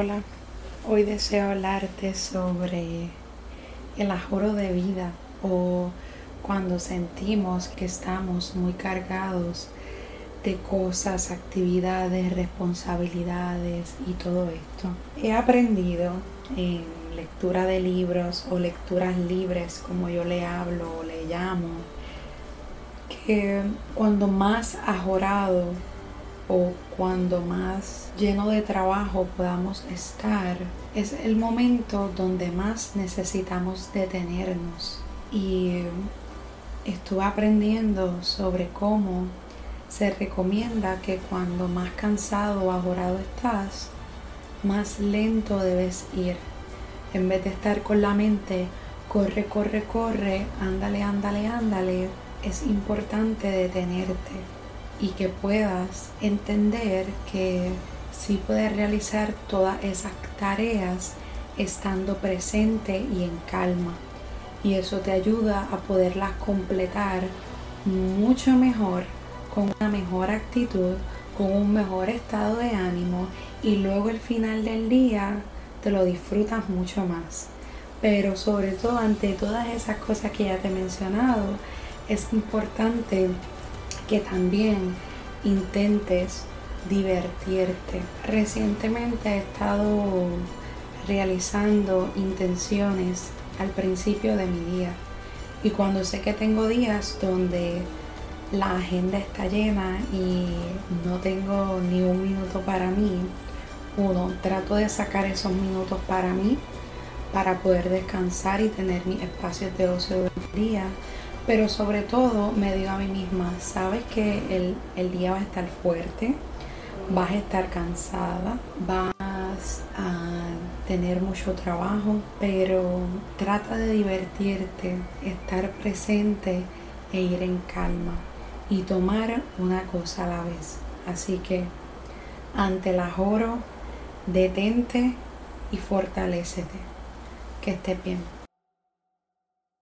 Hola, hoy deseo hablarte sobre el ajoro de vida o cuando sentimos que estamos muy cargados de cosas, actividades, responsabilidades y todo esto. He aprendido en lectura de libros o lecturas libres, como yo le hablo o le llamo, que cuando más ajorado o cuando más lleno de trabajo podamos estar, es el momento donde más necesitamos detenernos. Y estuve aprendiendo sobre cómo se recomienda que cuando más cansado o agorado estás, más lento debes ir. En vez de estar con la mente, corre, corre, corre, ándale, ándale, ándale, es importante detenerte y que puedas entender que sí puedes realizar todas esas tareas estando presente y en calma. Y eso te ayuda a poderlas completar mucho mejor, con una mejor actitud, con un mejor estado de ánimo y luego el final del día te lo disfrutas mucho más. Pero sobre todo ante todas esas cosas que ya te he mencionado, es importante que también intentes divertirte. Recientemente he estado realizando intenciones al principio de mi día y cuando sé que tengo días donde la agenda está llena y no tengo ni un minuto para mí, uno, trato de sacar esos minutos para mí para poder descansar y tener mis espacios de ocio del día pero sobre todo me digo a mí misma, sabes que el, día va a estar fuerte, vas a estar cansada, vas a tener mucho trabajo, pero trata de divertirte, estar presente e ir en calma y tomar una cosa a la vez. Así que ante el ajoro, detente y fortalecete. Que estés bien.